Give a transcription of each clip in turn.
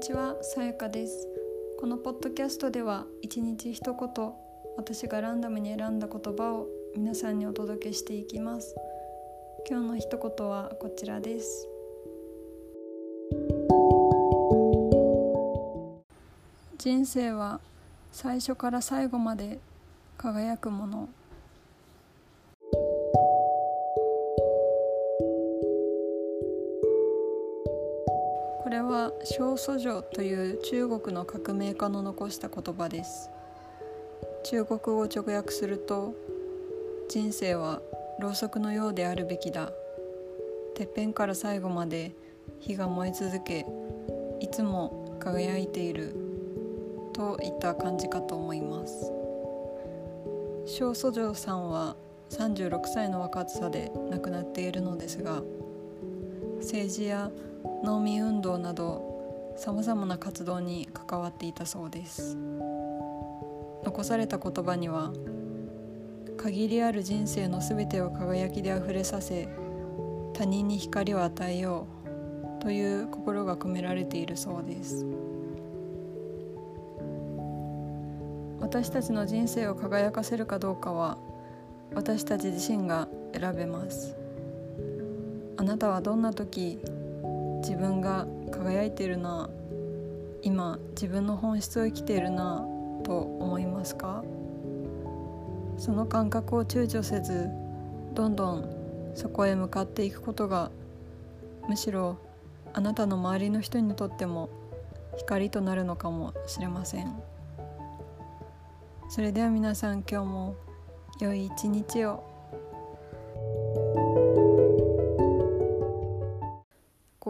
にちは、さやかです。このポッドキャストでは一日一言、私がランダムに選んだ言葉を皆さんにお届けしていきます。今日の一言はこちらです。人生は最初から最後まで輝くもの。これは小祖女という中国の革命家の残した言葉です。中国語を直訳すると人生はろうそくのようであるべきだ。てっぺんから最後まで火が燃え続けいつも輝いている。といった感じかと思います。小祖女さんは36歳の若さで亡くなっているのですが政治や農民運動などさまざまな活動に関わっていたそうです。残された言葉には限りある人生のすべてを輝きであふれさせ他人に光を与えようという心が込められているそうです。私たちの人生を輝かせるかどうかは私たち自身が選べます。あなたはどんな時自分が輝いているな今自分の本質を生きているなと思いますか？その感覚を躊躇せずどんどんそこへ向かっていくことがむしろあなたの周りの人にとっても光となるのかもしれません。それでは皆さん今日も良い一日を。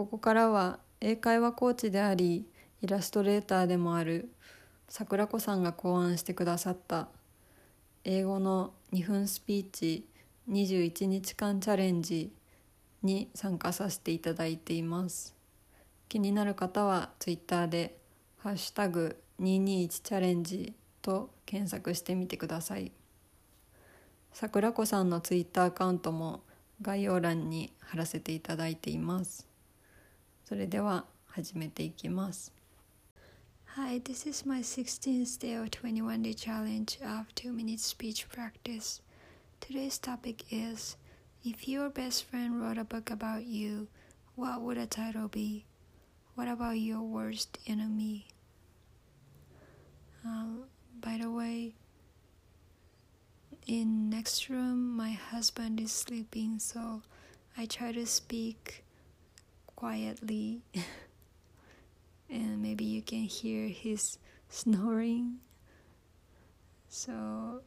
ここからは英会話コーチでありイラストレーターでもある桜子さんが考案してくださった英語の2分スピーチ21日間チャレンジに参加させていただいています。気になる方はツイッターで「ハッシュタグ #221 チャレンジ」と検索してみてください。桜子さんのツイッターアカウントも概要欄に貼らせていただいています。それでは始めていきます。 Hi, this is my 16th day of 21 day challenge of 2 minute speech practice. Today's topic is If your best friend wrote a book about you, what would the title be? What about your worst enemy? Um, by the way, in next room, my husband is sleeping, so I try to speak quietly. and maybe you can hear his snoring. So,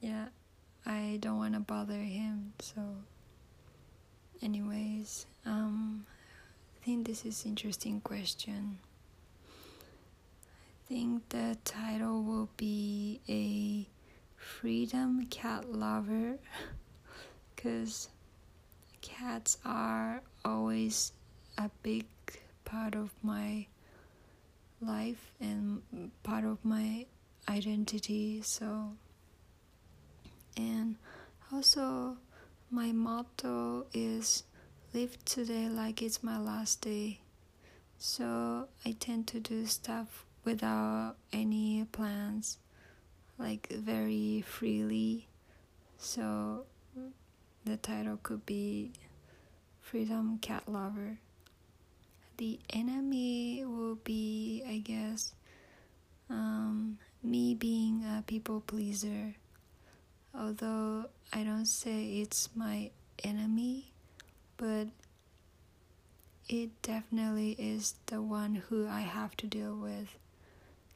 yeah, I don't want to bother him. So, anyways, um, I think this is interesting question. I think the title will be a freedom cat lover, because cats are always a big part of my life and part of my identity so and also my motto is live today like it's my last day. So i tend to do stuff without any plans like very freely. So the title could be freedom cat lover the enemy will be, I guess, um, me being a people pleaser. Although I don't say it's my enemy, but it definitely is the one who I have to deal with.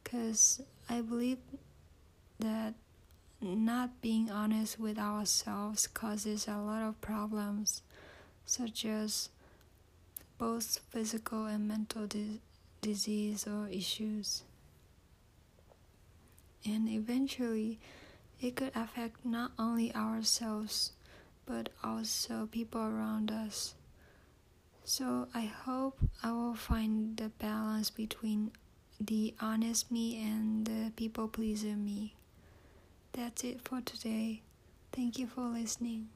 Because I believe that not being honest with ourselves causes a lot of problems, such as both physical and mental di- disease or issues. And eventually, it could affect not only ourselves but also people around us. So I hope I will find the balance between the honest me and the people pleaser me. That's it for today. Thank you for listening.